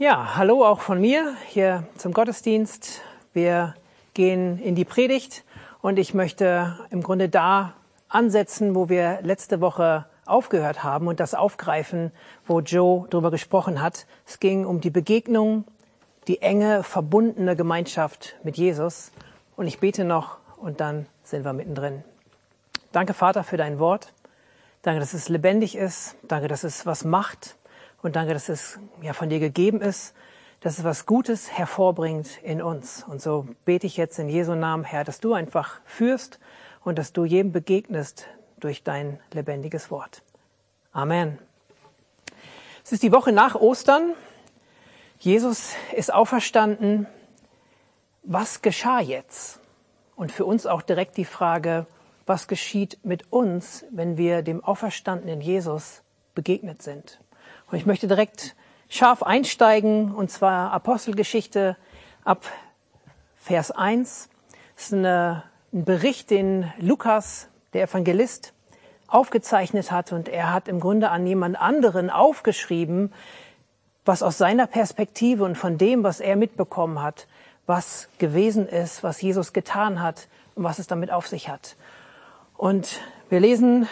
Ja, hallo auch von mir hier zum Gottesdienst. Wir gehen in die Predigt und ich möchte im Grunde da ansetzen, wo wir letzte Woche aufgehört haben und das aufgreifen, wo Joe darüber gesprochen hat. Es ging um die Begegnung, die enge, verbundene Gemeinschaft mit Jesus. Und ich bete noch und dann sind wir mittendrin. Danke, Vater, für dein Wort. Danke, dass es lebendig ist. Danke, dass es was macht. Und danke, dass es ja von dir gegeben ist, dass es was Gutes hervorbringt in uns. Und so bete ich jetzt in Jesu Namen, Herr, dass du einfach führst und dass du jedem begegnest durch dein lebendiges Wort. Amen. Es ist die Woche nach Ostern. Jesus ist auferstanden. Was geschah jetzt? Und für uns auch direkt die Frage, was geschieht mit uns, wenn wir dem auferstandenen Jesus begegnet sind? Und ich möchte direkt scharf einsteigen, und zwar Apostelgeschichte ab Vers 1. Das ist eine, ein Bericht, den Lukas, der Evangelist, aufgezeichnet hat. Und er hat im Grunde an jemand anderen aufgeschrieben, was aus seiner Perspektive und von dem, was er mitbekommen hat, was gewesen ist, was Jesus getan hat und was es damit auf sich hat. Und wir lesen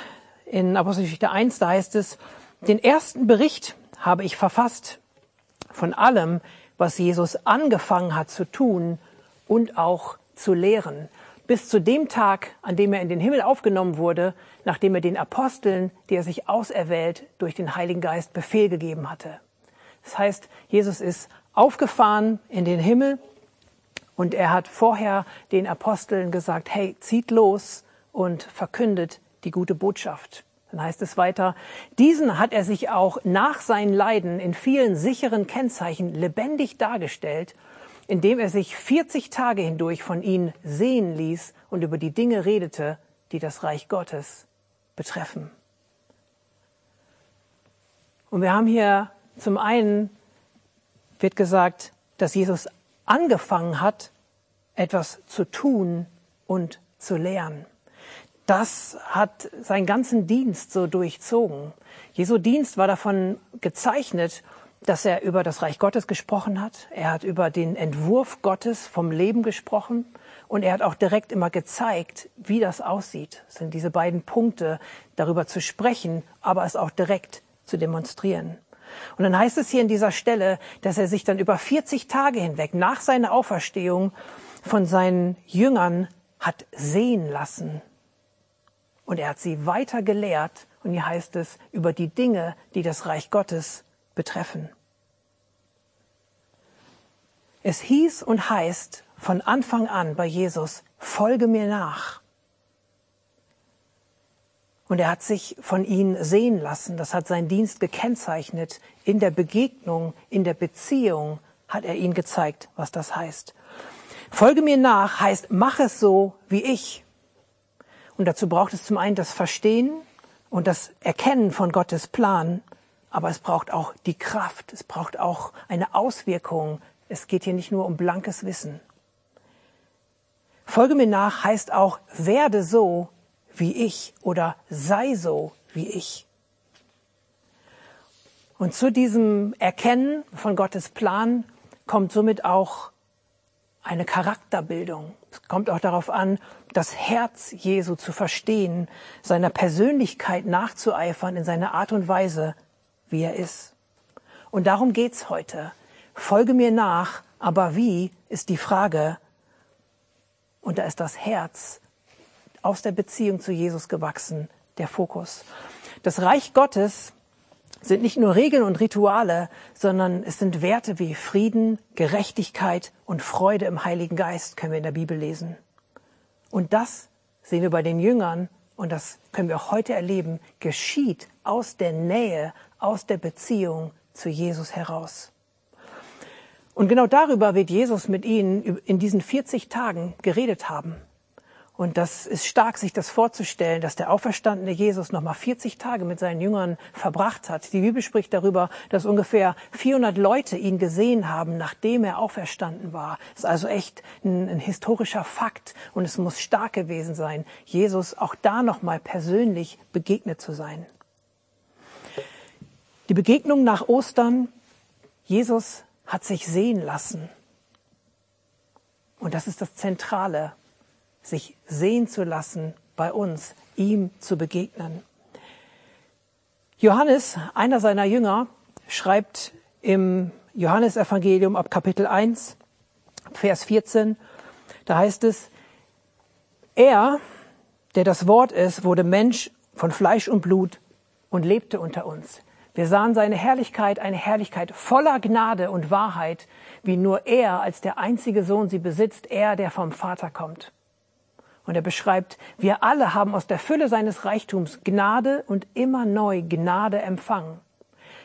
in Apostelgeschichte 1, da heißt es, den ersten Bericht habe ich verfasst von allem, was Jesus angefangen hat zu tun und auch zu lehren, bis zu dem Tag, an dem er in den Himmel aufgenommen wurde, nachdem er den Aposteln, die er sich auserwählt, durch den Heiligen Geist Befehl gegeben hatte. Das heißt, Jesus ist aufgefahren in den Himmel und er hat vorher den Aposteln gesagt, hey, zieht los und verkündet die gute Botschaft. Dann heißt es weiter, diesen hat er sich auch nach seinen Leiden in vielen sicheren Kennzeichen lebendig dargestellt, indem er sich 40 Tage hindurch von ihnen sehen ließ und über die Dinge redete, die das Reich Gottes betreffen. Und wir haben hier zum einen, wird gesagt, dass Jesus angefangen hat, etwas zu tun und zu lernen das hat seinen ganzen Dienst so durchzogen. Jesu Dienst war davon gezeichnet, dass er über das Reich Gottes gesprochen hat. Er hat über den Entwurf Gottes vom Leben gesprochen. Und er hat auch direkt immer gezeigt, wie das aussieht. Das sind diese beiden Punkte, darüber zu sprechen, aber es auch direkt zu demonstrieren. Und dann heißt es hier in dieser Stelle, dass er sich dann über 40 Tage hinweg nach seiner Auferstehung von seinen Jüngern hat sehen lassen. Und er hat sie weiter gelehrt, und hier heißt es, über die Dinge, die das Reich Gottes betreffen. Es hieß und heißt von Anfang an bei Jesus, folge mir nach. Und er hat sich von ihnen sehen lassen. Das hat sein Dienst gekennzeichnet. In der Begegnung, in der Beziehung hat er ihnen gezeigt, was das heißt. Folge mir nach heißt, mach es so wie ich. Und dazu braucht es zum einen das Verstehen und das Erkennen von Gottes Plan, aber es braucht auch die Kraft, es braucht auch eine Auswirkung. Es geht hier nicht nur um blankes Wissen. Folge mir nach heißt auch, werde so wie ich oder sei so wie ich. Und zu diesem Erkennen von Gottes Plan kommt somit auch eine Charakterbildung. Es kommt auch darauf an, das Herz Jesu zu verstehen, seiner Persönlichkeit nachzueifern in seiner Art und Weise, wie er ist. Und darum geht's heute. Folge mir nach, aber wie ist die Frage. Und da ist das Herz aus der Beziehung zu Jesus gewachsen, der Fokus. Das Reich Gottes sind nicht nur Regeln und Rituale, sondern es sind Werte wie Frieden, Gerechtigkeit und Freude im Heiligen Geist, können wir in der Bibel lesen. Und das sehen wir bei den Jüngern und das können wir auch heute erleben, geschieht aus der Nähe, aus der Beziehung zu Jesus heraus. Und genau darüber wird Jesus mit ihnen in diesen 40 Tagen geredet haben. Und das ist stark, sich das vorzustellen, dass der auferstandene Jesus nochmal 40 Tage mit seinen Jüngern verbracht hat. Die Bibel spricht darüber, dass ungefähr 400 Leute ihn gesehen haben, nachdem er auferstanden war. Das ist also echt ein, ein historischer Fakt und es muss stark gewesen sein, Jesus auch da nochmal persönlich begegnet zu sein. Die Begegnung nach Ostern, Jesus hat sich sehen lassen. Und das ist das Zentrale, sich sehen zu lassen bei uns, ihm zu begegnen. Johannes, einer seiner Jünger, schreibt im Johannesevangelium ab Kapitel 1, Vers 14, da heißt es, er, der das Wort ist, wurde Mensch von Fleisch und Blut und lebte unter uns. Wir sahen seine Herrlichkeit, eine Herrlichkeit voller Gnade und Wahrheit, wie nur er als der einzige Sohn sie besitzt, er, der vom Vater kommt. Und er beschreibt, wir alle haben aus der Fülle seines Reichtums Gnade und immer neu Gnade empfangen.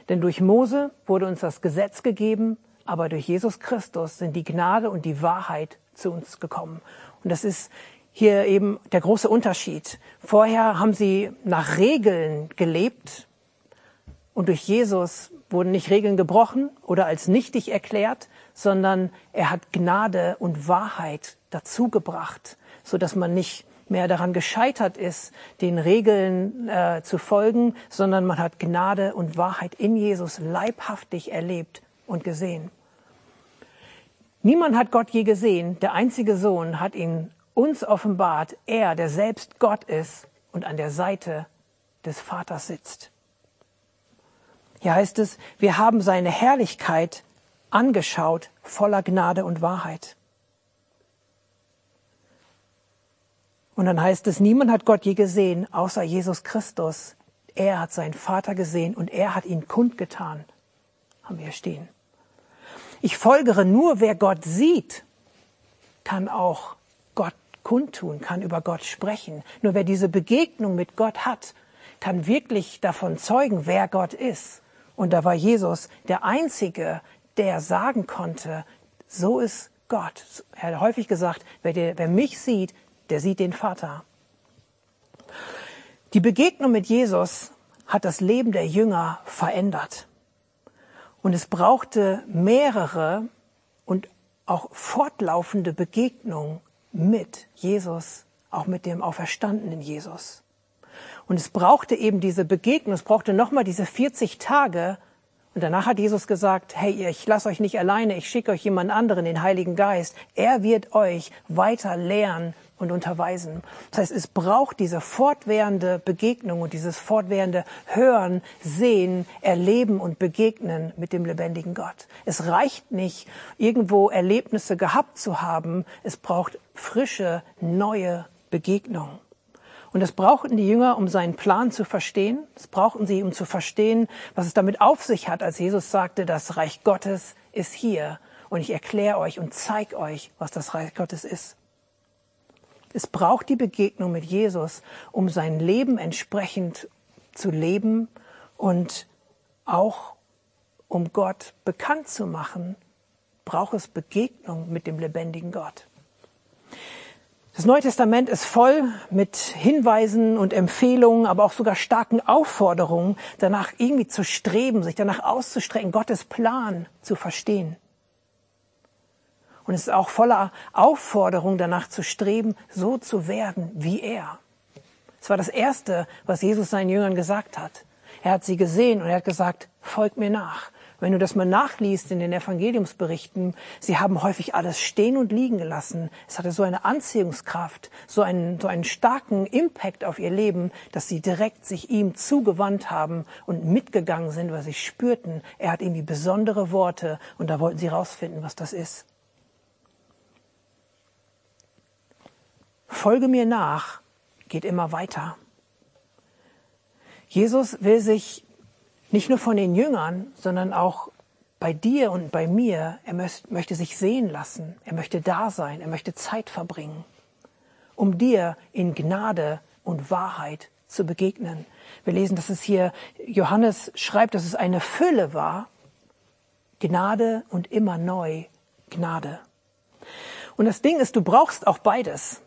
Denn durch Mose wurde uns das Gesetz gegeben, aber durch Jesus Christus sind die Gnade und die Wahrheit zu uns gekommen. Und das ist hier eben der große Unterschied. Vorher haben sie nach Regeln gelebt und durch Jesus wurden nicht Regeln gebrochen oder als nichtig erklärt, sondern er hat Gnade und Wahrheit dazu gebracht, so dass man nicht mehr daran gescheitert ist, den Regeln äh, zu folgen, sondern man hat Gnade und Wahrheit in Jesus leibhaftig erlebt und gesehen. Niemand hat Gott je gesehen, der einzige Sohn hat ihn uns offenbart, er, der selbst Gott ist und an der Seite des Vaters sitzt. Hier heißt es, wir haben seine Herrlichkeit angeschaut, voller Gnade und Wahrheit. Und dann heißt es, niemand hat Gott je gesehen, außer Jesus Christus. Er hat seinen Vater gesehen und er hat ihn kundgetan. Haben wir hier stehen. Ich folgere nur, wer Gott sieht, kann auch Gott kundtun, kann über Gott sprechen. Nur wer diese Begegnung mit Gott hat, kann wirklich davon zeugen, wer Gott ist. Und da war Jesus der Einzige, der sagen konnte, so ist Gott. Er hat häufig gesagt, wer, der, wer mich sieht, der sieht den Vater. Die Begegnung mit Jesus hat das Leben der Jünger verändert. Und es brauchte mehrere und auch fortlaufende Begegnungen mit Jesus, auch mit dem auferstandenen Jesus. Und es brauchte eben diese Begegnung, es brauchte nochmal diese 40 Tage. Und danach hat Jesus gesagt, hey, ich lasse euch nicht alleine, ich schicke euch jemand anderen, den Heiligen Geist. Er wird euch weiter lehren und unterweisen. Das heißt, es braucht diese fortwährende Begegnung und dieses fortwährende Hören, Sehen, Erleben und Begegnen mit dem lebendigen Gott. Es reicht nicht, irgendwo Erlebnisse gehabt zu haben. Es braucht frische, neue Begegnungen. Und das brauchten die Jünger, um seinen Plan zu verstehen. Das brauchten sie, um zu verstehen, was es damit auf sich hat, als Jesus sagte, das Reich Gottes ist hier. Und ich erkläre euch und zeige euch, was das Reich Gottes ist. Es braucht die Begegnung mit Jesus, um sein Leben entsprechend zu leben und auch um Gott bekannt zu machen, braucht es Begegnung mit dem lebendigen Gott. Das Neue Testament ist voll mit Hinweisen und Empfehlungen, aber auch sogar starken Aufforderungen, danach irgendwie zu streben, sich danach auszustrecken, Gottes Plan zu verstehen. Und es ist auch voller Aufforderung danach zu streben, so zu werden wie er. Es war das Erste, was Jesus seinen Jüngern gesagt hat. Er hat sie gesehen und er hat gesagt, folgt mir nach. Wenn du das mal nachliest in den Evangeliumsberichten, sie haben häufig alles stehen und liegen gelassen. Es hatte so eine Anziehungskraft, so einen, so einen starken Impact auf ihr Leben, dass sie direkt sich ihm zugewandt haben und mitgegangen sind, weil sie spürten, er hat irgendwie besondere Worte und da wollten sie rausfinden, was das ist. Folge mir nach geht immer weiter. Jesus will sich nicht nur von den Jüngern, sondern auch bei dir und bei mir, er möchte sich sehen lassen, er möchte da sein, er möchte Zeit verbringen, um dir in Gnade und Wahrheit zu begegnen. Wir lesen, dass es hier, Johannes schreibt, dass es eine Fülle war, Gnade und immer neu Gnade. Und das Ding ist, du brauchst auch beides.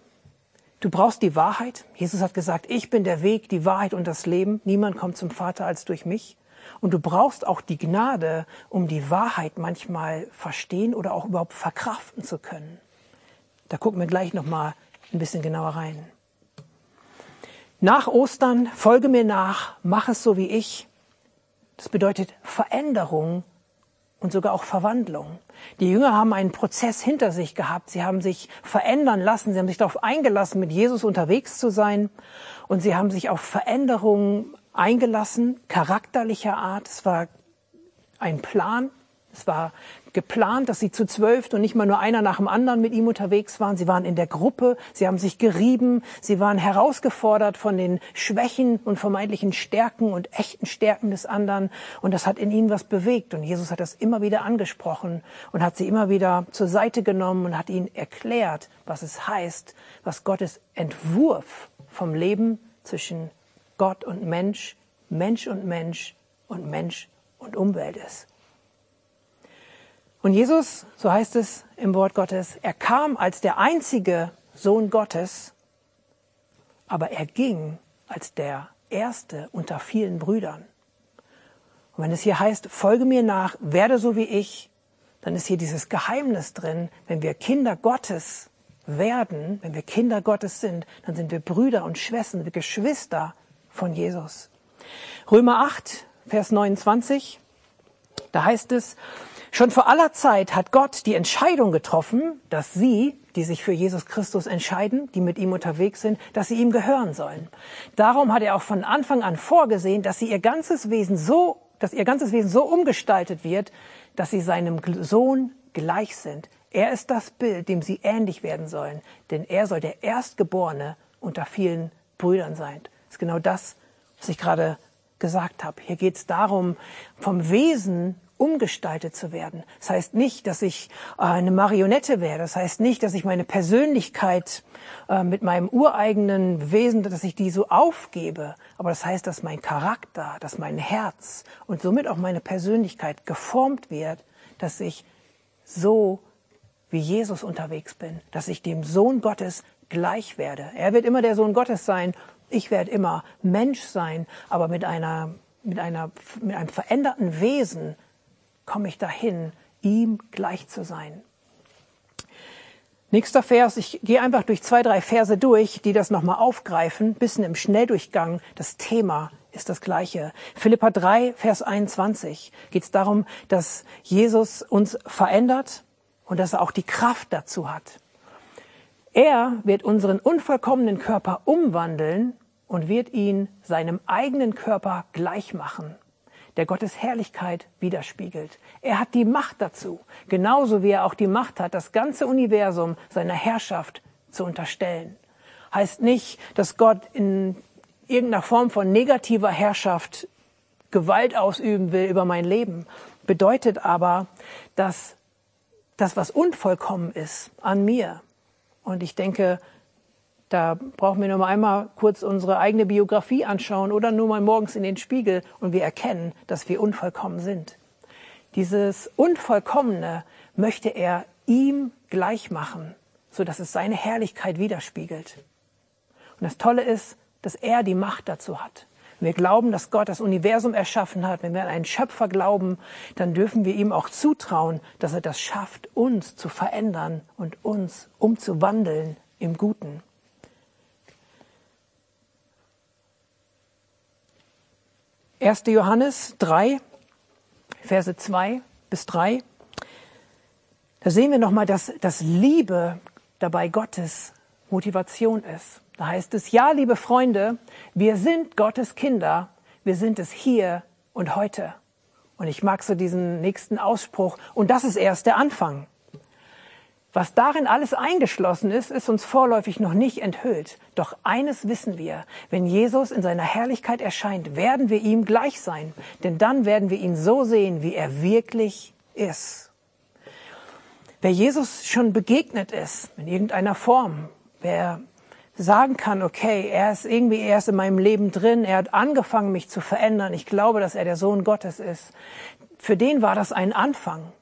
Du brauchst die Wahrheit. Jesus hat gesagt, ich bin der Weg, die Wahrheit und das Leben. Niemand kommt zum Vater als durch mich. Und du brauchst auch die Gnade, um die Wahrheit manchmal verstehen oder auch überhaupt verkraften zu können. Da gucken wir gleich noch mal ein bisschen genauer rein. Nach Ostern folge mir nach, mach es so wie ich. Das bedeutet Veränderung und sogar auch Verwandlung. Die Jünger haben einen Prozess hinter sich gehabt. Sie haben sich verändern lassen. Sie haben sich darauf eingelassen, mit Jesus unterwegs zu sein. Und sie haben sich auf Veränderungen eingelassen, charakterlicher Art. Es war ein Plan. Es war geplant, dass sie zu zwölf und nicht mal nur einer nach dem anderen mit ihm unterwegs waren. Sie waren in der Gruppe, sie haben sich gerieben, sie waren herausgefordert von den Schwächen und vermeintlichen Stärken und echten Stärken des anderen. Und das hat in ihnen was bewegt. Und Jesus hat das immer wieder angesprochen und hat sie immer wieder zur Seite genommen und hat ihnen erklärt, was es heißt, was Gottes Entwurf vom Leben zwischen Gott und Mensch, Mensch und Mensch und Mensch und Umwelt ist. Und Jesus, so heißt es im Wort Gottes, er kam als der einzige Sohn Gottes, aber er ging als der erste unter vielen Brüdern. Und wenn es hier heißt, folge mir nach, werde so wie ich, dann ist hier dieses Geheimnis drin, wenn wir Kinder Gottes werden, wenn wir Kinder Gottes sind, dann sind wir Brüder und Schwestern, wir Geschwister von Jesus. Römer 8, Vers 29, da heißt es, Schon vor aller Zeit hat Gott die Entscheidung getroffen, dass sie, die sich für Jesus Christus entscheiden, die mit ihm unterwegs sind, dass sie ihm gehören sollen. Darum hat er auch von Anfang an vorgesehen, dass sie ihr ganzes Wesen so, dass ihr ganzes Wesen so umgestaltet wird, dass sie seinem Sohn gleich sind. Er ist das Bild, dem sie ähnlich werden sollen, denn er soll der Erstgeborene unter vielen Brüdern sein. Das ist genau das, was ich gerade gesagt habe. Hier geht es darum, vom Wesen umgestaltet zu werden. Das heißt nicht, dass ich äh, eine Marionette wäre. Das heißt nicht, dass ich meine Persönlichkeit äh, mit meinem ureigenen Wesen, dass ich die so aufgebe. Aber das heißt, dass mein Charakter, dass mein Herz und somit auch meine Persönlichkeit geformt wird, dass ich so wie Jesus unterwegs bin, dass ich dem Sohn Gottes gleich werde. Er wird immer der Sohn Gottes sein. Ich werde immer Mensch sein, aber mit einer mit, einer, mit einem veränderten Wesen, komme ich dahin, ihm gleich zu sein. Nächster Vers, ich gehe einfach durch zwei, drei Verse durch, die das nochmal aufgreifen, bisschen im Schnelldurchgang. Das Thema ist das gleiche. Philippa 3, Vers 21 geht es darum, dass Jesus uns verändert und dass er auch die Kraft dazu hat. Er wird unseren unvollkommenen Körper umwandeln und wird ihn seinem eigenen Körper gleich machen der Gottes Herrlichkeit widerspiegelt. Er hat die Macht dazu, genauso wie er auch die Macht hat, das ganze Universum seiner Herrschaft zu unterstellen. Heißt nicht, dass Gott in irgendeiner Form von negativer Herrschaft Gewalt ausüben will über mein Leben. Bedeutet aber, dass das, was unvollkommen ist an mir, und ich denke, da brauchen wir nur mal einmal kurz unsere eigene Biografie anschauen oder nur mal morgens in den Spiegel und wir erkennen, dass wir unvollkommen sind. Dieses Unvollkommene möchte er ihm gleich machen, so dass es seine Herrlichkeit widerspiegelt. Und das Tolle ist, dass er die Macht dazu hat. Wenn wir glauben, dass Gott das Universum erschaffen hat, wenn wir an einen Schöpfer glauben, dann dürfen wir ihm auch zutrauen, dass er das schafft, uns zu verändern und uns umzuwandeln im Guten. 1. Johannes 3, Verse 2 bis 3. Da sehen wir nochmal, dass, dass Liebe dabei Gottes Motivation ist. Da heißt es, ja, liebe Freunde, wir sind Gottes Kinder, wir sind es hier und heute. Und ich mag so diesen nächsten Ausspruch, und das ist erst der Anfang. Was darin alles eingeschlossen ist, ist uns vorläufig noch nicht enthüllt. Doch eines wissen wir, wenn Jesus in seiner Herrlichkeit erscheint, werden wir ihm gleich sein, denn dann werden wir ihn so sehen, wie er wirklich ist. Wer Jesus schon begegnet ist, in irgendeiner Form, wer sagen kann, okay, er ist irgendwie erst in meinem Leben drin, er hat angefangen, mich zu verändern, ich glaube, dass er der Sohn Gottes ist, für den war das ein Anfang.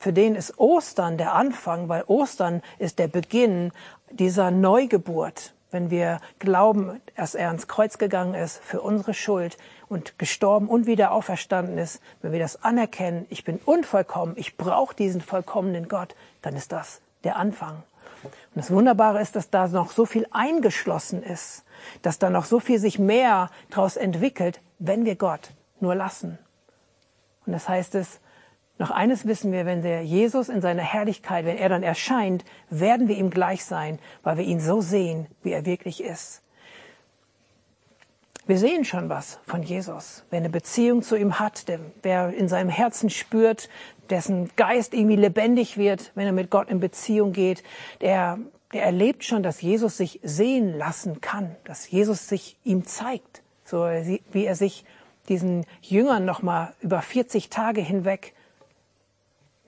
Für den ist Ostern der Anfang, weil Ostern ist der Beginn dieser Neugeburt. Wenn wir glauben, dass er ans Kreuz gegangen ist für unsere Schuld und gestorben und wieder auferstanden ist, wenn wir das anerkennen, ich bin unvollkommen, ich brauche diesen vollkommenen Gott, dann ist das der Anfang. Und das Wunderbare ist, dass da noch so viel eingeschlossen ist, dass da noch so viel sich mehr daraus entwickelt, wenn wir Gott nur lassen. Und das heißt es, Noch eines wissen wir, wenn der Jesus in seiner Herrlichkeit, wenn er dann erscheint, werden wir ihm gleich sein, weil wir ihn so sehen, wie er wirklich ist. Wir sehen schon was von Jesus. Wer eine Beziehung zu ihm hat, der, wer in seinem Herzen spürt, dessen Geist irgendwie lebendig wird, wenn er mit Gott in Beziehung geht, der, der erlebt schon, dass Jesus sich sehen lassen kann, dass Jesus sich ihm zeigt, so wie er sich diesen Jüngern nochmal über 40 Tage hinweg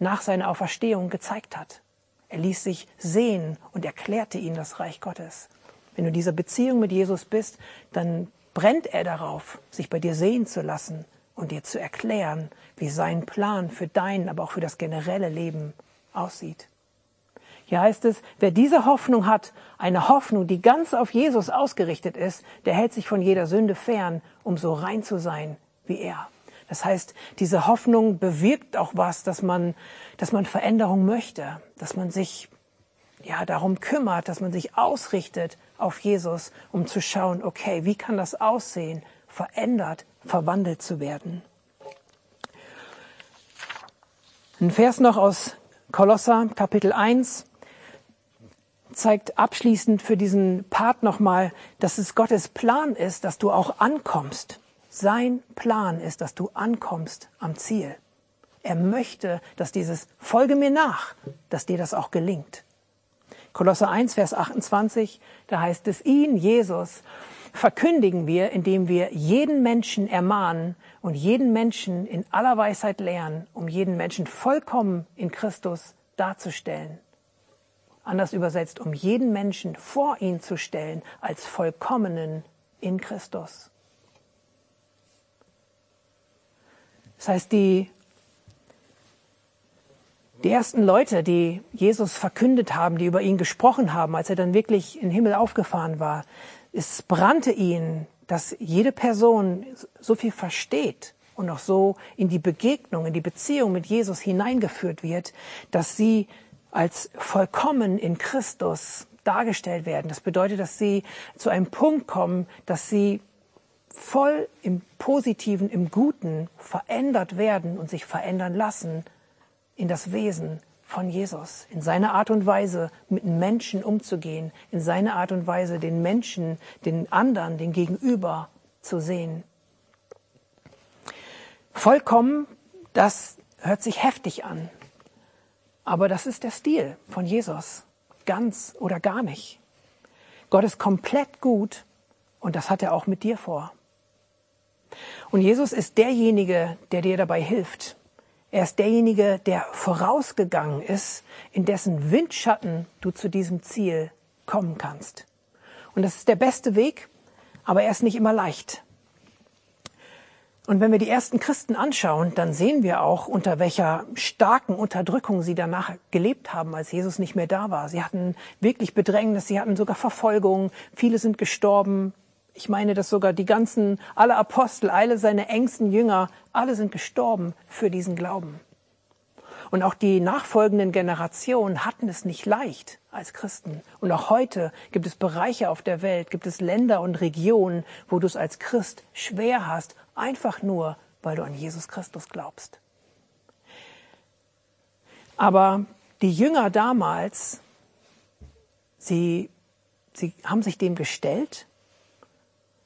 nach seiner Auferstehung gezeigt hat. Er ließ sich sehen und erklärte ihnen das Reich Gottes. Wenn du in dieser Beziehung mit Jesus bist, dann brennt er darauf, sich bei dir sehen zu lassen und dir zu erklären, wie sein Plan für dein, aber auch für das generelle Leben aussieht. Hier heißt es, wer diese Hoffnung hat, eine Hoffnung, die ganz auf Jesus ausgerichtet ist, der hält sich von jeder Sünde fern, um so rein zu sein wie er. Das heißt, diese Hoffnung bewirkt auch was, dass man, dass man Veränderung möchte, dass man sich ja darum kümmert, dass man sich ausrichtet auf Jesus, um zu schauen, okay, wie kann das aussehen, verändert, verwandelt zu werden. Ein Vers noch aus Kolosser Kapitel 1 zeigt abschließend für diesen Part nochmal, dass es Gottes Plan ist, dass du auch ankommst. Sein Plan ist, dass du ankommst am Ziel. Er möchte, dass dieses Folge mir nach, dass dir das auch gelingt. Kolosser 1, Vers 28, da heißt es, ihn, Jesus, verkündigen wir, indem wir jeden Menschen ermahnen und jeden Menschen in aller Weisheit lehren, um jeden Menschen vollkommen in Christus darzustellen. Anders übersetzt, um jeden Menschen vor ihn zu stellen als vollkommenen in Christus. Das heißt, die, die ersten Leute, die Jesus verkündet haben, die über ihn gesprochen haben, als er dann wirklich in den Himmel aufgefahren war, es brannte ihnen, dass jede Person so viel versteht und auch so in die Begegnung, in die Beziehung mit Jesus hineingeführt wird, dass sie als vollkommen in Christus dargestellt werden. Das bedeutet, dass sie zu einem Punkt kommen, dass sie voll im Positiven, im Guten verändert werden und sich verändern lassen in das Wesen von Jesus, in seine Art und Weise mit Menschen umzugehen, in seine Art und Weise den Menschen, den anderen, den Gegenüber zu sehen. Vollkommen, das hört sich heftig an, aber das ist der Stil von Jesus, ganz oder gar nicht. Gott ist komplett gut und das hat er auch mit dir vor. Und Jesus ist derjenige, der dir dabei hilft. Er ist derjenige, der vorausgegangen ist, in dessen Windschatten du zu diesem Ziel kommen kannst. Und das ist der beste Weg, aber er ist nicht immer leicht. Und wenn wir die ersten Christen anschauen, dann sehen wir auch, unter welcher starken Unterdrückung sie danach gelebt haben, als Jesus nicht mehr da war. Sie hatten wirklich Bedrängnis, sie hatten sogar Verfolgung, viele sind gestorben, ich meine, dass sogar die ganzen, alle Apostel, alle seine engsten Jünger, alle sind gestorben für diesen Glauben. Und auch die nachfolgenden Generationen hatten es nicht leicht als Christen. Und auch heute gibt es Bereiche auf der Welt, gibt es Länder und Regionen, wo du es als Christ schwer hast, einfach nur, weil du an Jesus Christus glaubst. Aber die Jünger damals, sie, sie haben sich dem gestellt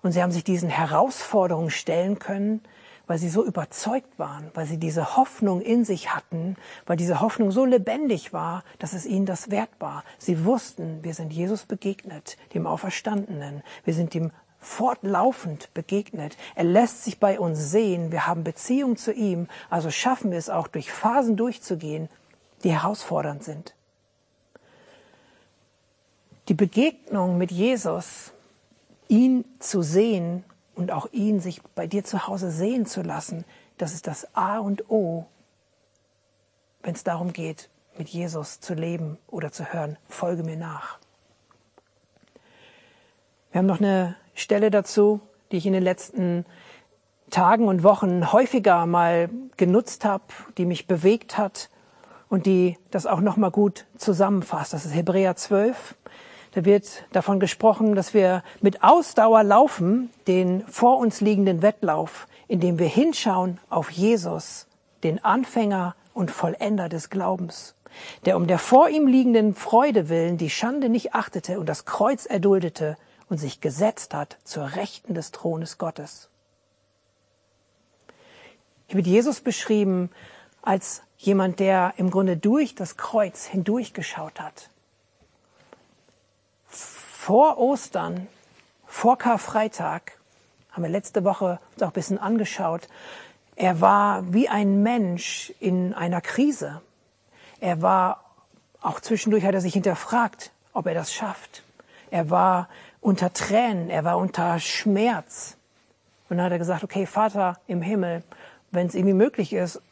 und sie haben sich diesen Herausforderungen stellen können, weil sie so überzeugt waren, weil sie diese Hoffnung in sich hatten, weil diese Hoffnung so lebendig war, dass es ihnen das wert war. Sie wussten, wir sind Jesus begegnet, dem Auferstandenen. Wir sind ihm fortlaufend begegnet. Er lässt sich bei uns sehen. Wir haben Beziehung zu ihm. Also schaffen wir es auch, durch Phasen durchzugehen, die herausfordernd sind. Die Begegnung mit Jesus ihn zu sehen und auch ihn sich bei dir zu Hause sehen zu lassen, das ist das A und O, wenn es darum geht, mit Jesus zu leben oder zu hören, folge mir nach. Wir haben noch eine Stelle dazu, die ich in den letzten Tagen und Wochen häufiger mal genutzt habe, die mich bewegt hat und die das auch noch mal gut zusammenfasst. Das ist Hebräer 12, da wird davon gesprochen, dass wir mit Ausdauer laufen, den vor uns liegenden Wettlauf, indem wir hinschauen auf Jesus, den Anfänger und Vollender des Glaubens, der um der vor ihm liegenden Freude willen die Schande nicht achtete und das Kreuz erduldete und sich gesetzt hat zur Rechten des Thrones Gottes. Hier wird Jesus beschrieben als jemand, der im Grunde durch das Kreuz hindurchgeschaut hat. Vor Ostern, vor Karfreitag, haben wir letzte Woche uns auch ein bisschen angeschaut, er war wie ein Mensch in einer Krise. Er war, auch zwischendurch hat er sich hinterfragt, ob er das schafft. Er war unter Tränen, er war unter Schmerz. Und dann hat er gesagt, okay, Vater im Himmel, wenn es irgendwie möglich ist,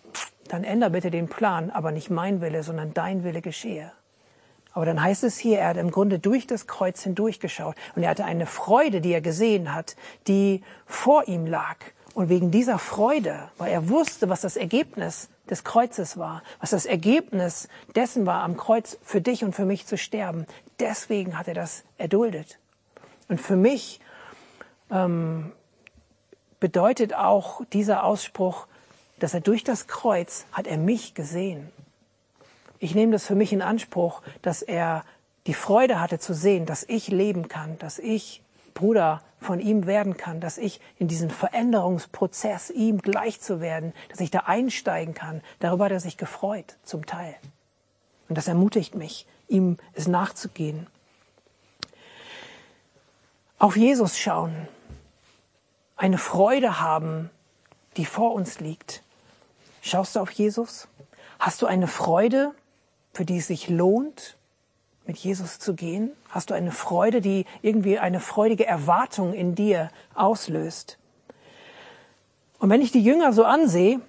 dann änder bitte den Plan, aber nicht mein Wille, sondern dein Wille geschehe. Aber dann heißt es hier, er hat im Grunde durch das Kreuz hindurchgeschaut und er hatte eine Freude, die er gesehen hat, die vor ihm lag. Und wegen dieser Freude, weil er wusste, was das Ergebnis des Kreuzes war, was das Ergebnis dessen war, am Kreuz für dich und für mich zu sterben, deswegen hat er das erduldet. Und für mich ähm, bedeutet auch dieser Ausspruch, dass er durch das Kreuz hat er mich gesehen. Ich nehme das für mich in Anspruch, dass er die Freude hatte zu sehen, dass ich leben kann, dass ich Bruder von ihm werden kann, dass ich in diesen Veränderungsprozess ihm gleich zu werden, dass ich da einsteigen kann. Darüber hat er sich gefreut, zum Teil. Und das ermutigt mich, ihm es nachzugehen. Auf Jesus schauen, eine Freude haben, die vor uns liegt. Schaust du auf Jesus? Hast du eine Freude, für die es sich lohnt, mit Jesus zu gehen? Hast du eine Freude, die irgendwie eine freudige Erwartung in dir auslöst? Und wenn ich die Jünger so ansehe,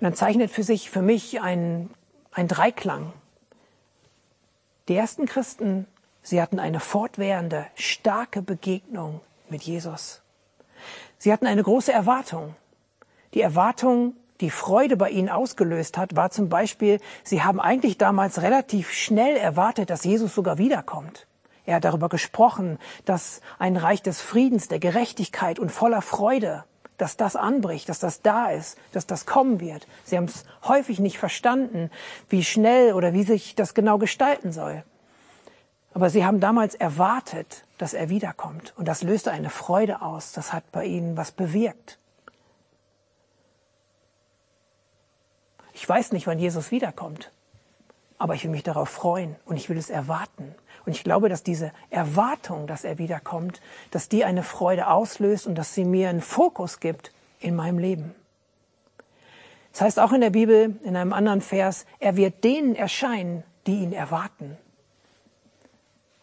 dann zeichnet für sich für mich ein, ein Dreiklang. Die ersten Christen, sie hatten eine fortwährende, starke Begegnung mit Jesus. Sie hatten eine große Erwartung. Die Erwartung, die Freude bei ihnen ausgelöst hat, war zum Beispiel, sie haben eigentlich damals relativ schnell erwartet, dass Jesus sogar wiederkommt. Er hat darüber gesprochen, dass ein Reich des Friedens, der Gerechtigkeit und voller Freude, dass das anbricht, dass das da ist, dass das kommen wird. Sie haben es häufig nicht verstanden, wie schnell oder wie sich das genau gestalten soll. Aber sie haben damals erwartet, dass er wiederkommt. Und das löste eine Freude aus. Das hat bei ihnen was bewirkt. Ich weiß nicht, wann Jesus wiederkommt, aber ich will mich darauf freuen und ich will es erwarten. Und ich glaube, dass diese Erwartung, dass er wiederkommt, dass die eine Freude auslöst und dass sie mir einen Fokus gibt in meinem Leben. Das heißt auch in der Bibel, in einem anderen Vers, er wird denen erscheinen, die ihn erwarten.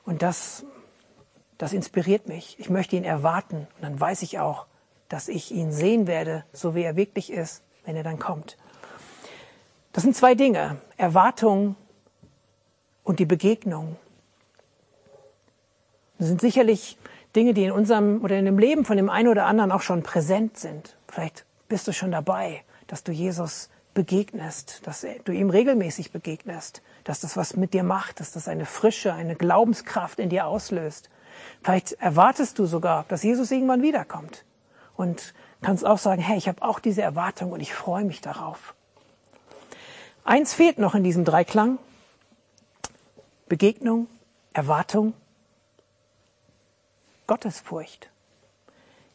Und das, das inspiriert mich. Ich möchte ihn erwarten. Und dann weiß ich auch, dass ich ihn sehen werde, so wie er wirklich ist, wenn er dann kommt. Das sind zwei Dinge, Erwartung und die Begegnung. Das sind sicherlich Dinge, die in unserem oder in dem Leben von dem einen oder anderen auch schon präsent sind. Vielleicht bist du schon dabei, dass du Jesus begegnest, dass du ihm regelmäßig begegnest, dass das was mit dir macht, dass das eine Frische, eine Glaubenskraft in dir auslöst. Vielleicht erwartest du sogar, dass Jesus irgendwann wiederkommt und kannst auch sagen, hey, ich habe auch diese Erwartung und ich freue mich darauf. Eins fehlt noch in diesem Dreiklang. Begegnung, Erwartung, Gottesfurcht.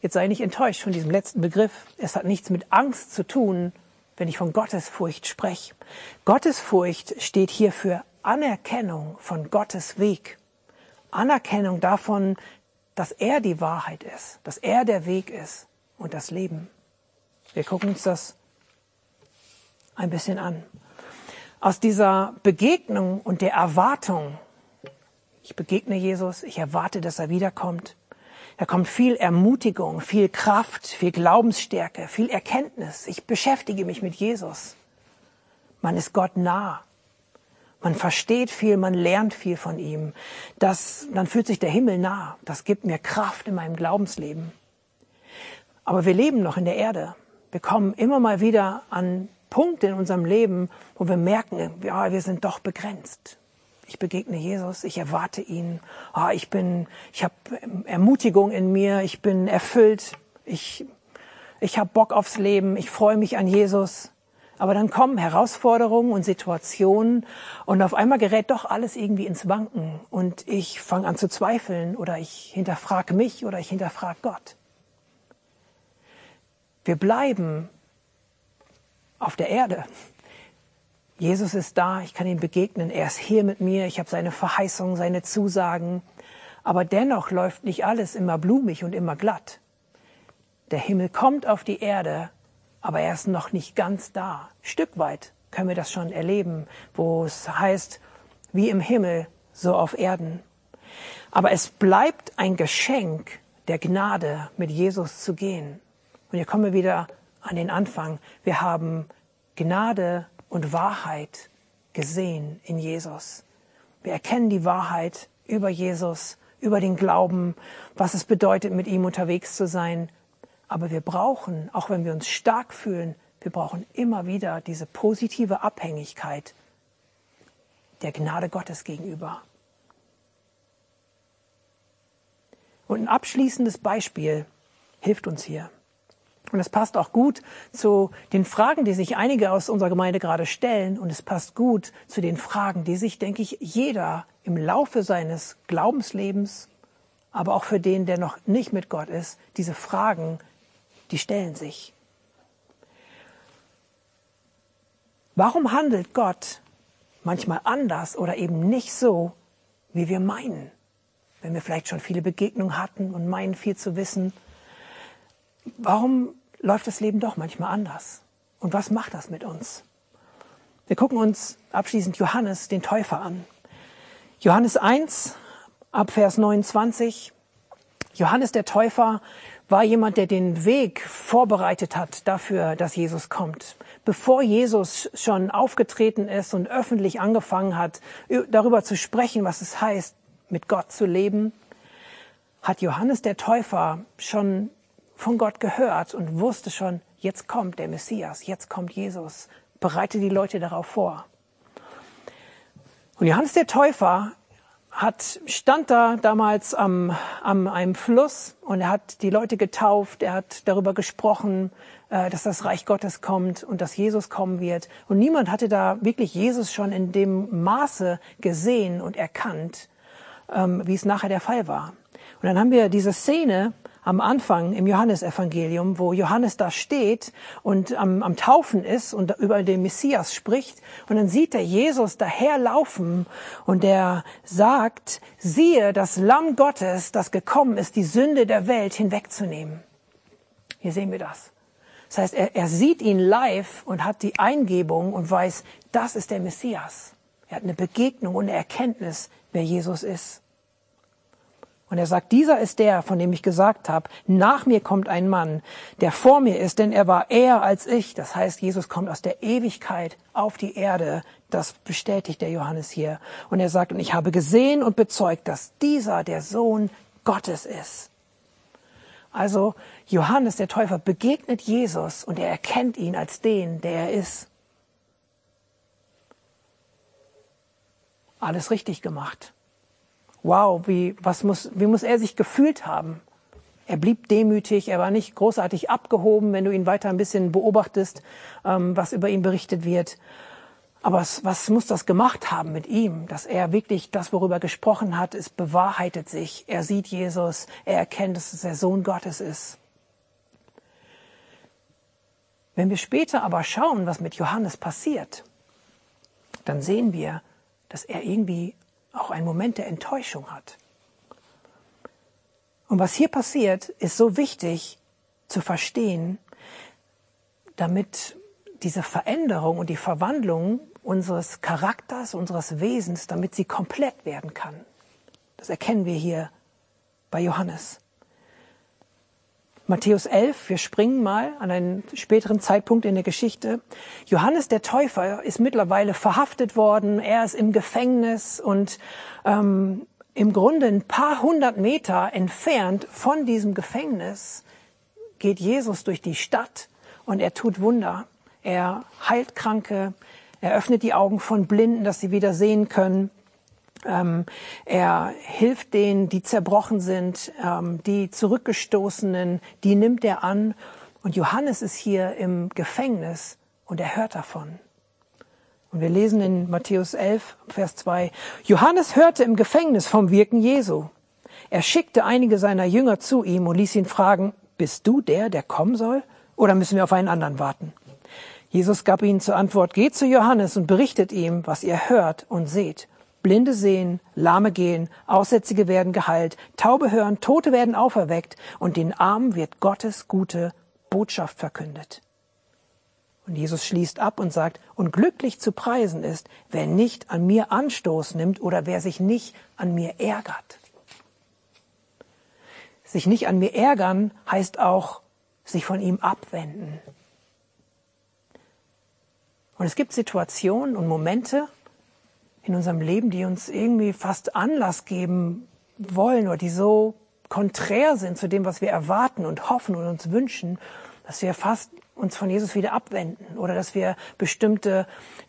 Jetzt sei nicht enttäuscht von diesem letzten Begriff. Es hat nichts mit Angst zu tun, wenn ich von Gottesfurcht spreche. Gottesfurcht steht hier für Anerkennung von Gottes Weg. Anerkennung davon, dass er die Wahrheit ist, dass er der Weg ist und das Leben. Wir gucken uns das ein bisschen an aus dieser Begegnung und der Erwartung, ich begegne Jesus, ich erwarte, dass er wiederkommt, da kommt viel Ermutigung, viel Kraft, viel Glaubensstärke, viel Erkenntnis. Ich beschäftige mich mit Jesus. Man ist Gott nah. Man versteht viel, man lernt viel von ihm. Das, dann fühlt sich der Himmel nah. Das gibt mir Kraft in meinem Glaubensleben. Aber wir leben noch in der Erde. Wir kommen immer mal wieder an Punkt in unserem Leben, wo wir merken, ja, wir sind doch begrenzt. Ich begegne Jesus, ich erwarte ihn. Oh, ich bin, ich habe Ermutigung in mir, ich bin erfüllt, ich, ich habe Bock aufs Leben, ich freue mich an Jesus. Aber dann kommen Herausforderungen und Situationen und auf einmal gerät doch alles irgendwie ins Wanken und ich fange an zu zweifeln oder ich hinterfrage mich oder ich hinterfrage Gott. Wir bleiben auf der Erde. Jesus ist da, ich kann ihm begegnen, er ist hier mit mir, ich habe seine Verheißungen, seine Zusagen. Aber dennoch läuft nicht alles immer blumig und immer glatt. Der Himmel kommt auf die Erde, aber er ist noch nicht ganz da. Stück weit können wir das schon erleben, wo es heißt, wie im Himmel, so auf Erden. Aber es bleibt ein Geschenk der Gnade, mit Jesus zu gehen. Und hier kommen wir wieder an den Anfang. Wir haben Gnade und Wahrheit gesehen in Jesus. Wir erkennen die Wahrheit über Jesus, über den Glauben, was es bedeutet, mit ihm unterwegs zu sein. Aber wir brauchen, auch wenn wir uns stark fühlen, wir brauchen immer wieder diese positive Abhängigkeit der Gnade Gottes gegenüber. Und ein abschließendes Beispiel hilft uns hier. Und es passt auch gut zu den Fragen, die sich einige aus unserer Gemeinde gerade stellen. Und es passt gut zu den Fragen, die sich, denke ich, jeder im Laufe seines Glaubenslebens, aber auch für den, der noch nicht mit Gott ist, diese Fragen, die stellen sich. Warum handelt Gott manchmal anders oder eben nicht so, wie wir meinen? Wenn wir vielleicht schon viele Begegnungen hatten und meinen viel zu wissen. Warum läuft das Leben doch manchmal anders. Und was macht das mit uns? Wir gucken uns abschließend Johannes, den Täufer, an. Johannes 1, ab Vers 29. Johannes der Täufer war jemand, der den Weg vorbereitet hat dafür, dass Jesus kommt. Bevor Jesus schon aufgetreten ist und öffentlich angefangen hat, darüber zu sprechen, was es heißt, mit Gott zu leben, hat Johannes der Täufer schon von Gott gehört und wusste schon, jetzt kommt der Messias, jetzt kommt Jesus, bereite die Leute darauf vor. Und Johannes der Täufer hat, stand da damals am, am einem Fluss und er hat die Leute getauft, er hat darüber gesprochen, äh, dass das Reich Gottes kommt und dass Jesus kommen wird. Und niemand hatte da wirklich Jesus schon in dem Maße gesehen und erkannt, ähm, wie es nachher der Fall war. Und dann haben wir diese Szene, am Anfang im Johannesevangelium, wo Johannes da steht und am, am Taufen ist und über den Messias spricht. Und dann sieht er Jesus daherlaufen und er sagt, siehe das Lamm Gottes, das gekommen ist, die Sünde der Welt hinwegzunehmen. Hier sehen wir das. Das heißt, er, er sieht ihn live und hat die Eingebung und weiß, das ist der Messias. Er hat eine Begegnung und eine Erkenntnis, wer Jesus ist. Und er sagt, dieser ist der, von dem ich gesagt habe, nach mir kommt ein Mann, der vor mir ist, denn er war eher als ich. Das heißt, Jesus kommt aus der Ewigkeit auf die Erde. Das bestätigt der Johannes hier. Und er sagt, und ich habe gesehen und bezeugt, dass dieser der Sohn Gottes ist. Also Johannes der Täufer begegnet Jesus und er erkennt ihn als den, der er ist. Alles richtig gemacht wow, wie, was muss, wie muss er sich gefühlt haben? Er blieb demütig, er war nicht großartig abgehoben, wenn du ihn weiter ein bisschen beobachtest, ähm, was über ihn berichtet wird. Aber was, was muss das gemacht haben mit ihm, dass er wirklich das, worüber er gesprochen hat, es bewahrheitet sich. Er sieht Jesus, er erkennt, dass es der Sohn Gottes ist. Wenn wir später aber schauen, was mit Johannes passiert, dann sehen wir, dass er irgendwie auch einen Moment der Enttäuschung hat. Und was hier passiert, ist so wichtig zu verstehen, damit diese Veränderung und die Verwandlung unseres Charakters, unseres Wesens, damit sie komplett werden kann. Das erkennen wir hier bei Johannes. Matthäus 11, wir springen mal an einen späteren Zeitpunkt in der Geschichte. Johannes der Täufer ist mittlerweile verhaftet worden, er ist im Gefängnis und ähm, im Grunde ein paar hundert Meter entfernt von diesem Gefängnis geht Jesus durch die Stadt und er tut Wunder. Er heilt Kranke, er öffnet die Augen von Blinden, dass sie wieder sehen können. Ähm, er hilft denen, die zerbrochen sind, ähm, die Zurückgestoßenen, die nimmt er an. Und Johannes ist hier im Gefängnis und er hört davon. Und wir lesen in Matthäus 11, Vers 2, Johannes hörte im Gefängnis vom Wirken Jesu. Er schickte einige seiner Jünger zu ihm und ließ ihn fragen, bist du der, der kommen soll? Oder müssen wir auf einen anderen warten? Jesus gab ihnen zur Antwort, geht zu Johannes und berichtet ihm, was ihr hört und seht. Blinde sehen, Lahme gehen, Aussätzige werden geheilt, Taube hören, Tote werden auferweckt und den Armen wird Gottes gute Botschaft verkündet. Und Jesus schließt ab und sagt, und glücklich zu preisen ist, wer nicht an mir Anstoß nimmt oder wer sich nicht an mir ärgert. Sich nicht an mir ärgern heißt auch sich von ihm abwenden. Und es gibt Situationen und Momente in unserem Leben, die uns irgendwie fast Anlass geben wollen oder die so konträr sind zu dem, was wir erwarten und hoffen und uns wünschen, dass wir fast uns von Jesus wieder abwenden oder dass wir bestimmte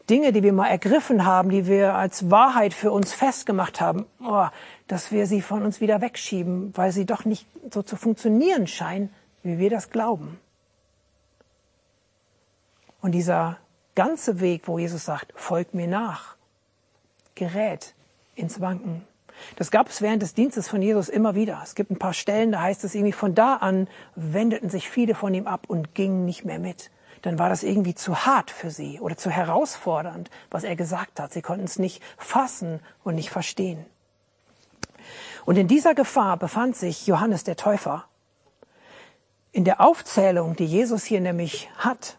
Dinge, die wir mal ergriffen haben, die wir als Wahrheit für uns festgemacht haben, oh, dass wir sie von uns wieder wegschieben, weil sie doch nicht so zu funktionieren scheinen, wie wir das glauben. Und dieser ganze Weg, wo Jesus sagt, folgt mir nach, gerät ins Wanken. Das gab es während des Dienstes von Jesus immer wieder. Es gibt ein paar Stellen, da heißt es irgendwie, von da an wendeten sich viele von ihm ab und gingen nicht mehr mit. Dann war das irgendwie zu hart für sie oder zu herausfordernd, was er gesagt hat. Sie konnten es nicht fassen und nicht verstehen. Und in dieser Gefahr befand sich Johannes der Täufer. In der Aufzählung, die Jesus hier nämlich hat,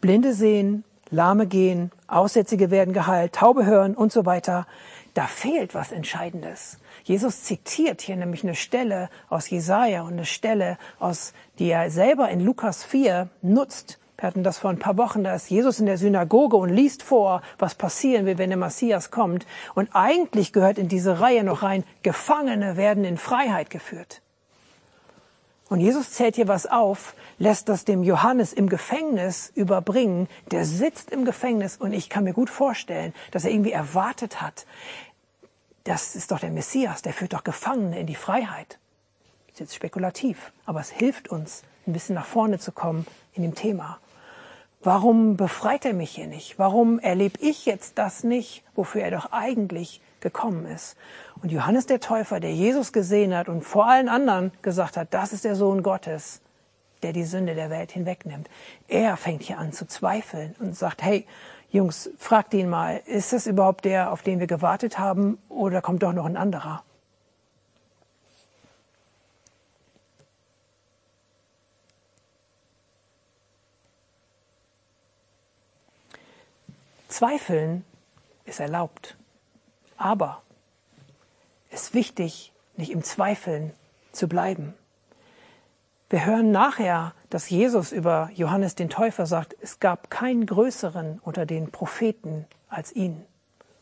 Blinde sehen, Lahme gehen, Aussätzige werden geheilt, Taube hören und so weiter. Da fehlt was Entscheidendes. Jesus zitiert hier nämlich eine Stelle aus Jesaja und eine Stelle aus, die er selber in Lukas 4 nutzt. Wir hatten das vor ein paar Wochen, da ist Jesus in der Synagoge und liest vor, was passieren will, wenn der Messias kommt. Und eigentlich gehört in diese Reihe noch rein, Gefangene werden in Freiheit geführt. Und Jesus zählt hier was auf, lässt das dem Johannes im Gefängnis überbringen. Der sitzt im Gefängnis und ich kann mir gut vorstellen, dass er irgendwie erwartet hat, das ist doch der Messias, der führt doch Gefangene in die Freiheit. Das ist jetzt spekulativ, aber es hilft uns, ein bisschen nach vorne zu kommen in dem Thema. Warum befreit er mich hier nicht? Warum erlebe ich jetzt das nicht, wofür er doch eigentlich gekommen ist? Und Johannes der Täufer, der Jesus gesehen hat und vor allen anderen gesagt hat, das ist der Sohn Gottes, der die Sünde der Welt hinwegnimmt. Er fängt hier an zu zweifeln und sagt, hey, Jungs, fragt ihn mal, ist das überhaupt der, auf den wir gewartet haben, oder kommt doch noch ein anderer? Zweifeln ist erlaubt, aber es ist wichtig, nicht im Zweifeln zu bleiben. Wir hören nachher, dass Jesus über Johannes den Täufer sagt, es gab keinen größeren unter den Propheten als ihn.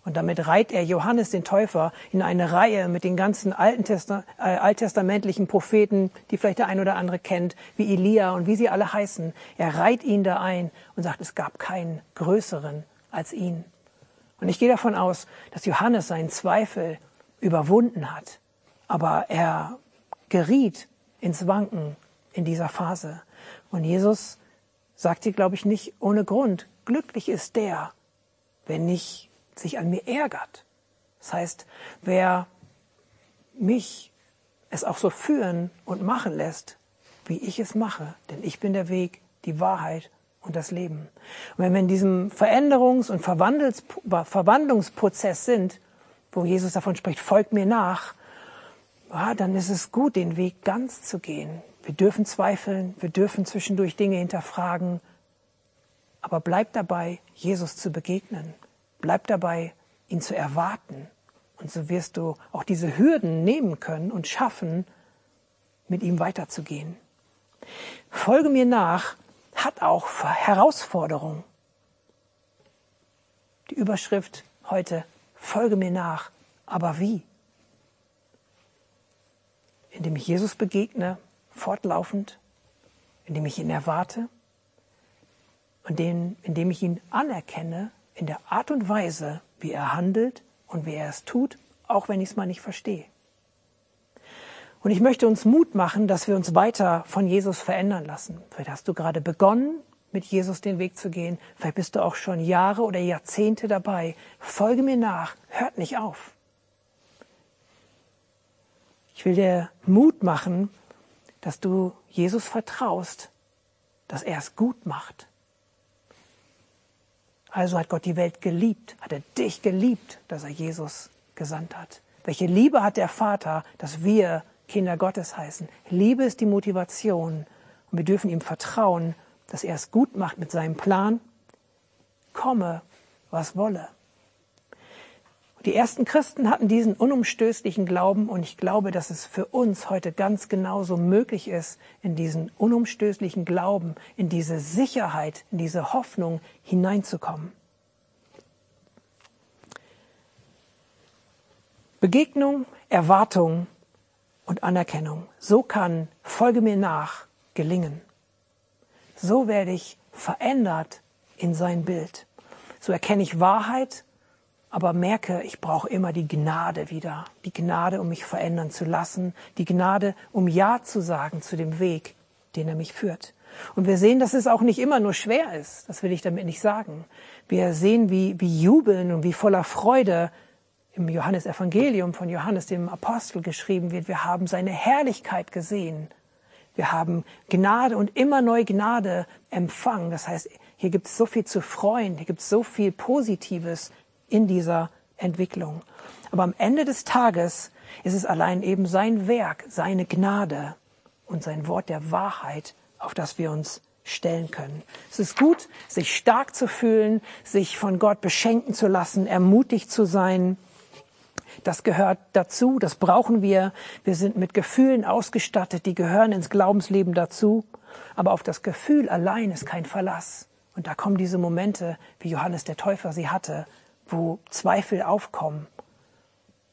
Und damit reiht er Johannes den Täufer in eine Reihe mit den ganzen alten Testa äh, alttestamentlichen Propheten, die vielleicht der ein oder andere kennt, wie Elia und wie sie alle heißen. Er reiht ihn da ein und sagt, es gab keinen größeren als ihn. Und ich gehe davon aus, dass Johannes seinen Zweifel überwunden hat. Aber er geriet ins Wanken in dieser Phase. Und Jesus sagt hier, glaube ich, nicht ohne Grund, glücklich ist der, wer nicht sich an mir ärgert. Das heißt, wer mich es auch so führen und machen lässt, wie ich es mache. Denn ich bin der Weg, die Wahrheit und das Leben. Und wenn wir in diesem Veränderungs- und Verwandlungsprozess sind, wo Jesus davon spricht, folgt mir nach, ja, dann ist es gut, den Weg ganz zu gehen. Wir dürfen zweifeln, wir dürfen zwischendurch Dinge hinterfragen, aber bleib dabei, Jesus zu begegnen. Bleib dabei, ihn zu erwarten. Und so wirst du auch diese Hürden nehmen können und schaffen, mit ihm weiterzugehen. Folge mir nach hat auch Herausforderungen. Die Überschrift heute folge mir nach. Aber wie? Indem ich Jesus begegne, fortlaufend, indem ich ihn erwarte und indem ich ihn anerkenne in der Art und Weise, wie er handelt und wie er es tut, auch wenn ich es mal nicht verstehe. Und ich möchte uns Mut machen, dass wir uns weiter von Jesus verändern lassen. Vielleicht hast du gerade begonnen, mit Jesus den Weg zu gehen. Vielleicht bist du auch schon Jahre oder Jahrzehnte dabei. Folge mir nach, hört nicht auf. Ich will dir Mut machen, dass du Jesus vertraust, dass er es gut macht. Also hat Gott die Welt geliebt, hat er dich geliebt, dass er Jesus gesandt hat. Welche Liebe hat der Vater, dass wir Kinder Gottes heißen? Liebe ist die Motivation und wir dürfen ihm vertrauen, dass er es gut macht mit seinem Plan. Komme, was wolle. Die ersten Christen hatten diesen unumstößlichen Glauben und ich glaube, dass es für uns heute ganz genauso möglich ist, in diesen unumstößlichen Glauben, in diese Sicherheit, in diese Hoffnung hineinzukommen. Begegnung, Erwartung und Anerkennung. So kann Folge mir nach gelingen. So werde ich verändert in sein Bild. So erkenne ich Wahrheit aber merke, ich brauche immer die Gnade wieder, die Gnade, um mich verändern zu lassen, die Gnade, um Ja zu sagen zu dem Weg, den er mich führt. Und wir sehen, dass es auch nicht immer nur schwer ist, das will ich damit nicht sagen. Wir sehen, wie, wie jubeln und wie voller Freude im Johannesevangelium von Johannes dem Apostel geschrieben wird, wir haben seine Herrlichkeit gesehen. Wir haben Gnade und immer neue Gnade empfangen. Das heißt, hier gibt es so viel zu freuen, hier gibt es so viel Positives in dieser Entwicklung. Aber am Ende des Tages ist es allein eben sein Werk, seine Gnade und sein Wort der Wahrheit, auf das wir uns stellen können. Es ist gut, sich stark zu fühlen, sich von Gott beschenken zu lassen, ermutigt zu sein. Das gehört dazu, das brauchen wir. Wir sind mit Gefühlen ausgestattet, die gehören ins Glaubensleben dazu. Aber auf das Gefühl allein ist kein Verlass. Und da kommen diese Momente, wie Johannes der Täufer sie hatte, wo Zweifel aufkommen.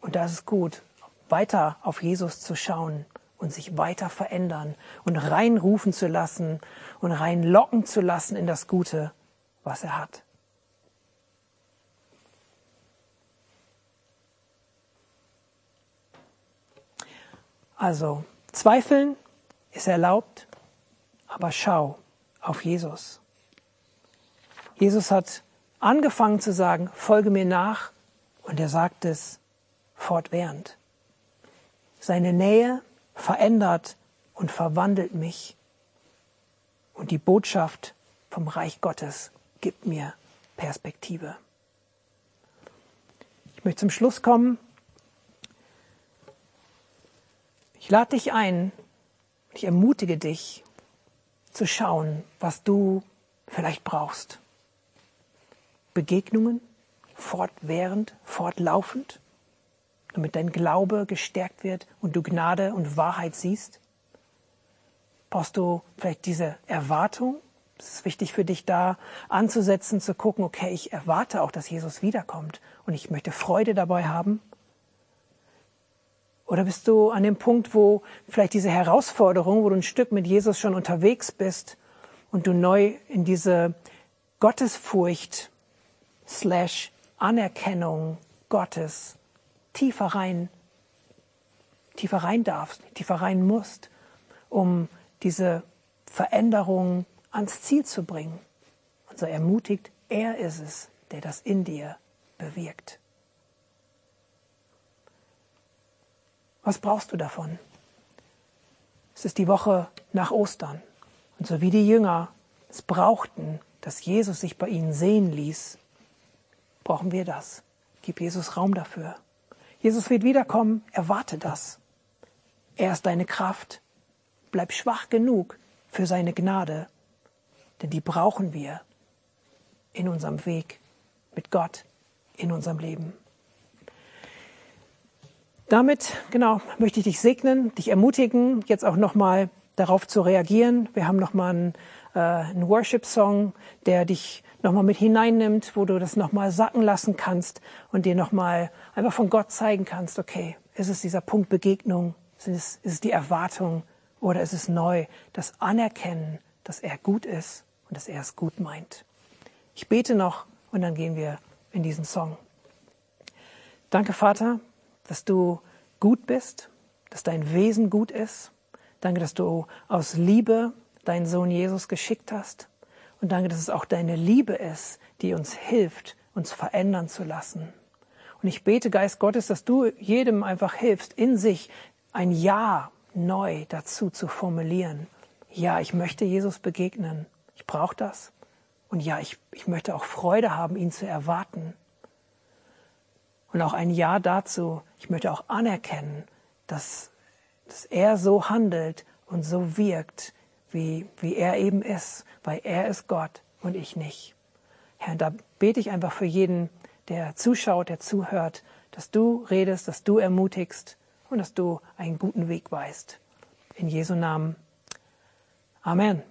Und da ist es gut, weiter auf Jesus zu schauen und sich weiter verändern und reinrufen zu lassen und reinlocken zu lassen in das Gute, was er hat. Also, zweifeln ist erlaubt, aber schau auf Jesus. Jesus hat angefangen zu sagen, folge mir nach, und er sagt es fortwährend. Seine Nähe verändert und verwandelt mich. Und die Botschaft vom Reich Gottes gibt mir Perspektive. Ich möchte zum Schluss kommen. Ich lade dich ein, ich ermutige dich zu schauen, was du vielleicht brauchst. Begegnungen, fortwährend, fortlaufend, damit dein Glaube gestärkt wird und du Gnade und Wahrheit siehst? Brauchst du vielleicht diese Erwartung? Es ist wichtig für dich da anzusetzen, zu gucken, okay, ich erwarte auch, dass Jesus wiederkommt und ich möchte Freude dabei haben. Oder bist du an dem Punkt, wo vielleicht diese Herausforderung, wo du ein Stück mit Jesus schon unterwegs bist und du neu in diese Gottesfurcht slash Anerkennung Gottes tiefer rein, tiefer rein darfst, tiefer rein musst, um diese Veränderung ans Ziel zu bringen. Und so ermutigt, er ist es, der das in dir bewirkt. Was brauchst du davon? Es ist die Woche nach Ostern. Und so wie die Jünger es brauchten, dass Jesus sich bei ihnen sehen ließ, brauchen wir das. Gib Jesus Raum dafür. Jesus wird wiederkommen, erwarte das. Er ist deine Kraft. Bleib schwach genug für seine Gnade, denn die brauchen wir in unserem Weg mit Gott, in unserem Leben. Damit, genau, möchte ich dich segnen, dich ermutigen, jetzt auch nochmal darauf zu reagieren. Wir haben nochmal einen, äh, einen Worship-Song, der dich nochmal mit hineinnimmt, wo du das nochmal sacken lassen kannst und dir nochmal einfach von Gott zeigen kannst, okay, ist es dieser Punkt Begegnung, ist es, ist es die Erwartung oder ist es neu, das Anerkennen, dass er gut ist und dass er es gut meint. Ich bete noch und dann gehen wir in diesen Song. Danke, Vater, dass du gut bist, dass dein Wesen gut ist. Danke, dass du aus Liebe deinen Sohn Jesus geschickt hast. Und danke, dass es auch deine Liebe ist, die uns hilft, uns verändern zu lassen. Und ich bete, Geist Gottes, dass du jedem einfach hilfst, in sich ein Ja neu dazu zu formulieren. Ja, ich möchte Jesus begegnen. Ich brauche das. Und ja, ich, ich möchte auch Freude haben, ihn zu erwarten. Und auch ein Ja dazu, ich möchte auch anerkennen, dass, dass er so handelt und so wirkt, wie, wie er eben ist, weil er ist Gott und ich nicht. Herr, da bete ich einfach für jeden, der zuschaut, der zuhört, dass du redest, dass du ermutigst und dass du einen guten Weg weißt. In Jesu Namen. Amen.